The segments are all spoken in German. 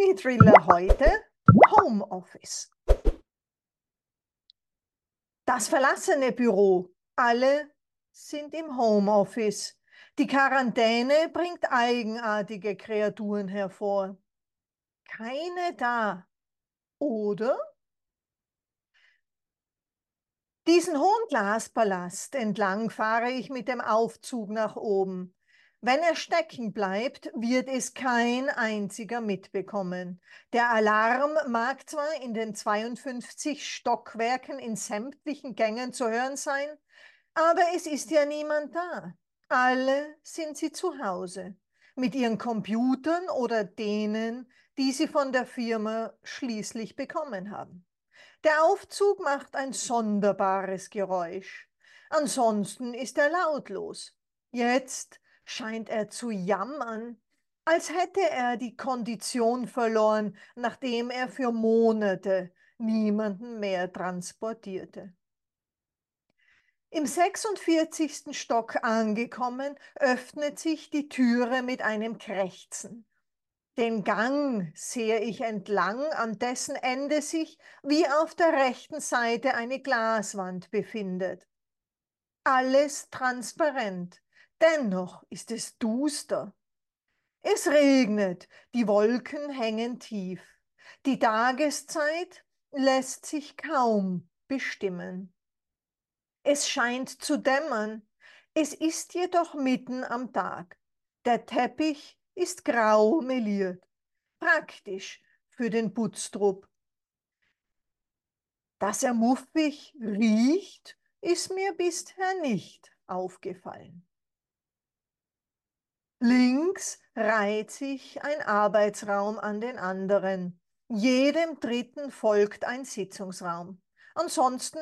Mini-Thriller heute Homeoffice. Das verlassene Büro. Alle sind im Homeoffice. Die Quarantäne bringt eigenartige Kreaturen hervor. Keine da. Oder? Diesen hohen Glaspalast entlang fahre ich mit dem Aufzug nach oben. Wenn er stecken bleibt, wird es kein einziger mitbekommen. Der Alarm mag zwar in den 52 Stockwerken in sämtlichen Gängen zu hören sein, aber es ist ja niemand da. Alle sind sie zu Hause, mit ihren Computern oder denen, die sie von der Firma schließlich bekommen haben. Der Aufzug macht ein sonderbares Geräusch. Ansonsten ist er lautlos. Jetzt scheint er zu jammern, als hätte er die Kondition verloren, nachdem er für Monate niemanden mehr transportierte. Im 46. Stock angekommen, öffnet sich die Türe mit einem Krächzen. Den Gang sehe ich entlang, an dessen Ende sich wie auf der rechten Seite eine Glaswand befindet. Alles transparent, Dennoch ist es duster. Es regnet, die Wolken hängen tief. Die Tageszeit lässt sich kaum bestimmen. Es scheint zu dämmern, es ist jedoch mitten am Tag. Der Teppich ist grau meliert, praktisch für den Putztrupp. Dass er muffig riecht, ist mir bisher nicht aufgefallen. Links reiht sich ein Arbeitsraum an den anderen. Jedem dritten folgt ein Sitzungsraum. Ansonsten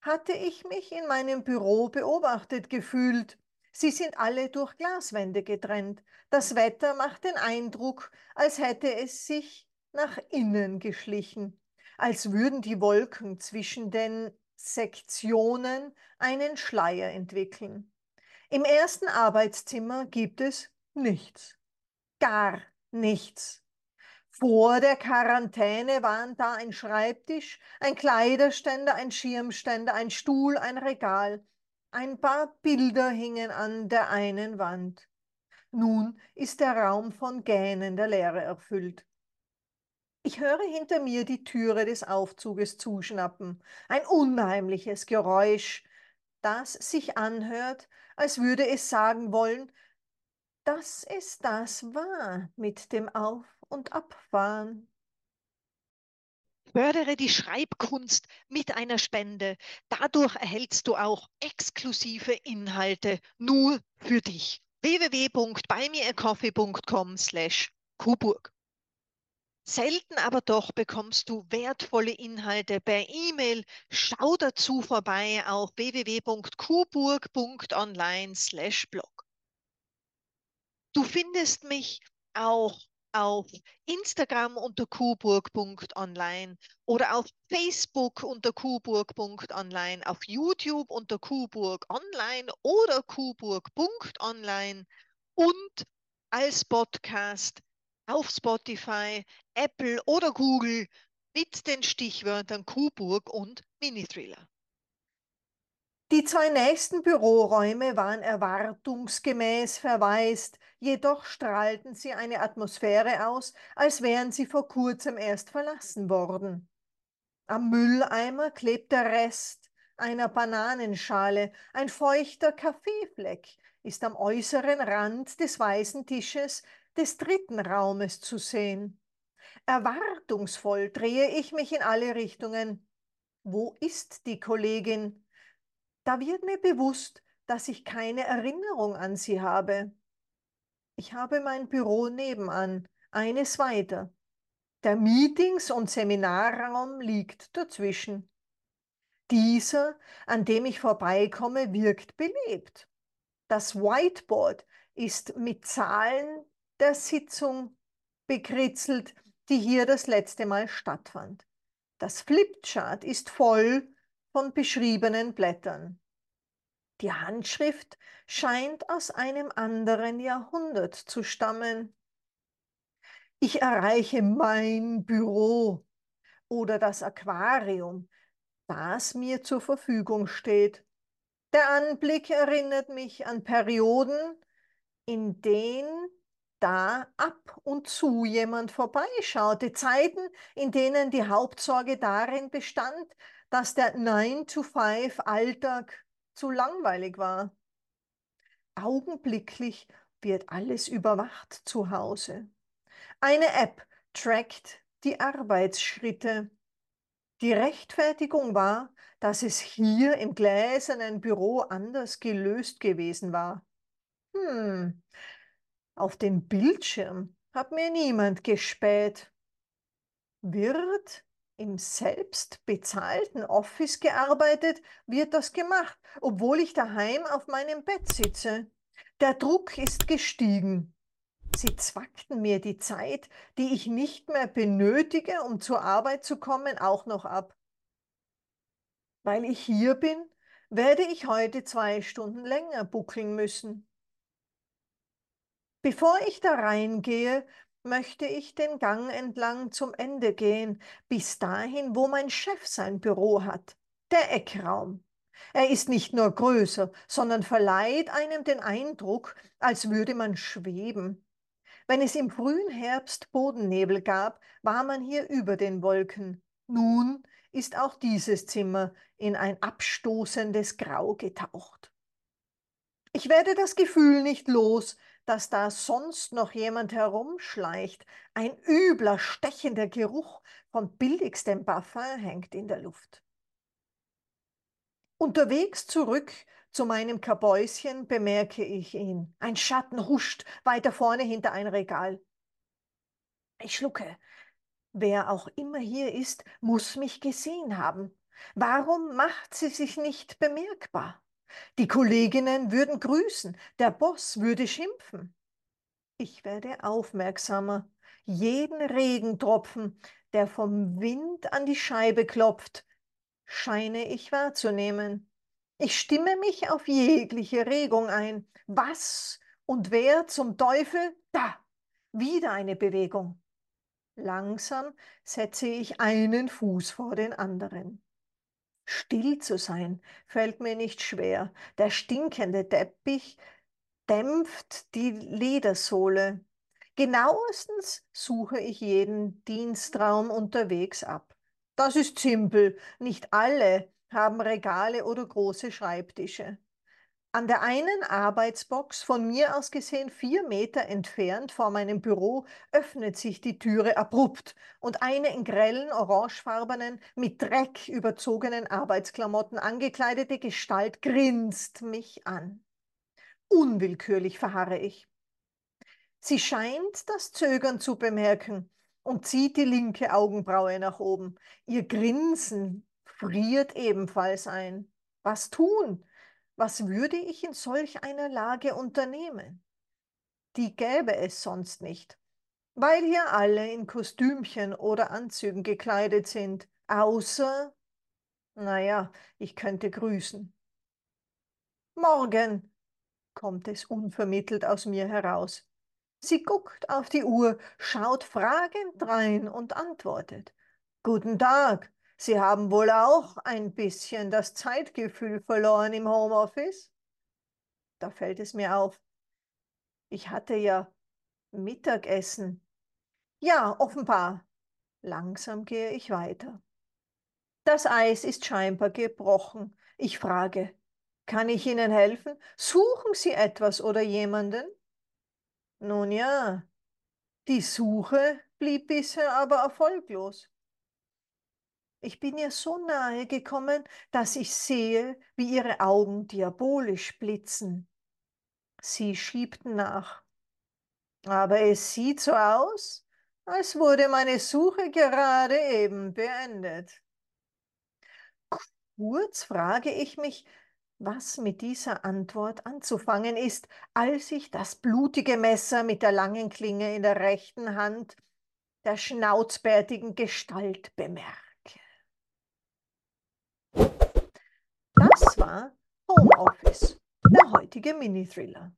hatte ich mich in meinem Büro beobachtet gefühlt. Sie sind alle durch Glaswände getrennt. Das Wetter macht den Eindruck, als hätte es sich nach innen geschlichen, als würden die Wolken zwischen den Sektionen einen Schleier entwickeln. Im ersten Arbeitszimmer gibt es nichts. Gar nichts. Vor der Quarantäne waren da ein Schreibtisch, ein Kleiderständer, ein Schirmständer, ein Stuhl, ein Regal. Ein paar Bilder hingen an der einen Wand. Nun ist der Raum von gähnender Leere erfüllt. Ich höre hinter mir die Türe des Aufzuges zuschnappen. Ein unheimliches Geräusch, das sich anhört, als würde es sagen wollen, dass es das war mit dem Auf- und Abfahren. Fördere die Schreibkunst mit einer Spende. Dadurch erhältst du auch exklusive Inhalte nur für dich. www.buymeacoffee.com slash Kuburg. Selten aber doch bekommst du wertvolle Inhalte per E-Mail. Schau dazu vorbei auf www.kuburg.online/blog. Du findest mich auch auf Instagram unter kuburg.online oder auf Facebook unter kuburg.online, auf YouTube unter kuburg online oder kuburg.online und als Podcast auf Spotify, Apple oder Google mit den Stichwörtern Kuburg und Mini-Thriller. Die zwei nächsten Büroräume waren erwartungsgemäß verwaist, jedoch strahlten sie eine Atmosphäre aus, als wären sie vor kurzem erst verlassen worden. Am Mülleimer klebt der Rest einer Bananenschale, ein feuchter Kaffeefleck ist am äußeren Rand des weißen Tisches des dritten Raumes zu sehen. Erwartungsvoll drehe ich mich in alle Richtungen. Wo ist die Kollegin? Da wird mir bewusst, dass ich keine Erinnerung an sie habe. Ich habe mein Büro nebenan, eines weiter. Der Meetings- und Seminarraum liegt dazwischen. Dieser, an dem ich vorbeikomme, wirkt belebt. Das Whiteboard ist mit Zahlen der Sitzung bekritzelt, die hier das letzte Mal stattfand. Das Flipchart ist voll von beschriebenen Blättern. Die Handschrift scheint aus einem anderen Jahrhundert zu stammen. Ich erreiche mein Büro oder das Aquarium, das mir zur Verfügung steht. Der Anblick erinnert mich an Perioden, in denen da ab und zu jemand vorbeischaute, Zeiten, in denen die Hauptsorge darin bestand, dass der 9-to-5-Alltag zu langweilig war. Augenblicklich wird alles überwacht zu Hause. Eine App trackt die Arbeitsschritte. Die Rechtfertigung war, dass es hier im gläsernen Büro anders gelöst gewesen war. Hm, auf den Bildschirm hat mir niemand gespäht. Wird im selbst bezahlten Office gearbeitet, wird das gemacht, obwohl ich daheim auf meinem Bett sitze. Der Druck ist gestiegen. Sie zwackten mir die Zeit, die ich nicht mehr benötige, um zur Arbeit zu kommen, auch noch ab. Weil ich hier bin, werde ich heute zwei Stunden länger buckeln müssen. Bevor ich da reingehe, möchte ich den Gang entlang zum Ende gehen, bis dahin, wo mein Chef sein Büro hat, der Eckraum. Er ist nicht nur größer, sondern verleiht einem den Eindruck, als würde man schweben. Wenn es im frühen Herbst Bodennebel gab, war man hier über den Wolken. Nun ist auch dieses Zimmer in ein abstoßendes Grau getaucht. Ich werde das Gefühl nicht los, dass da sonst noch jemand herumschleicht. Ein übler, stechender Geruch vom billigstem Parfum hängt in der Luft. Unterwegs zurück zu meinem Kabäuschen bemerke ich ihn. Ein Schatten huscht weiter vorne hinter ein Regal. Ich schlucke. Wer auch immer hier ist, muss mich gesehen haben. Warum macht sie sich nicht bemerkbar? Die Kolleginnen würden grüßen, der Boss würde schimpfen. Ich werde aufmerksamer. Jeden Regentropfen, der vom Wind an die Scheibe klopft, scheine ich wahrzunehmen. Ich stimme mich auf jegliche Regung ein. Was und wer zum Teufel? Da, wieder eine Bewegung. Langsam setze ich einen Fuß vor den anderen. Still zu sein fällt mir nicht schwer. Der stinkende Teppich dämpft die Ledersohle. Genauestens suche ich jeden Dienstraum unterwegs ab. Das ist simpel. Nicht alle haben Regale oder große Schreibtische. An der einen Arbeitsbox, von mir aus gesehen vier Meter entfernt vor meinem Büro, öffnet sich die Türe abrupt und eine in grellen orangefarbenen, mit Dreck überzogenen Arbeitsklamotten angekleidete Gestalt grinst mich an. Unwillkürlich verharre ich. Sie scheint das Zögern zu bemerken und zieht die linke Augenbraue nach oben. Ihr Grinsen friert ebenfalls ein. Was tun? Was würde ich in solch einer Lage unternehmen? Die gäbe es sonst nicht, weil hier alle in Kostümchen oder Anzügen gekleidet sind, außer, naja, ich könnte grüßen. Morgen, kommt es unvermittelt aus mir heraus. Sie guckt auf die Uhr, schaut fragend rein und antwortet. Guten Tag, Sie haben wohl auch ein bisschen das Zeitgefühl verloren im Homeoffice? Da fällt es mir auf. Ich hatte ja Mittagessen. Ja, offenbar. Langsam gehe ich weiter. Das Eis ist scheinbar gebrochen. Ich frage, kann ich Ihnen helfen? Suchen Sie etwas oder jemanden? Nun ja, die Suche blieb bisher aber erfolglos. Ich bin ihr so nahe gekommen, dass ich sehe, wie ihre Augen diabolisch blitzen. Sie schiebten nach. Aber es sieht so aus, als wurde meine Suche gerade eben beendet. Kurz frage ich mich, was mit dieser Antwort anzufangen ist, als ich das blutige Messer mit der langen Klinge in der rechten Hand der schnauzbärtigen Gestalt bemerke. Das war Homeoffice, der heutige Mini-Thriller.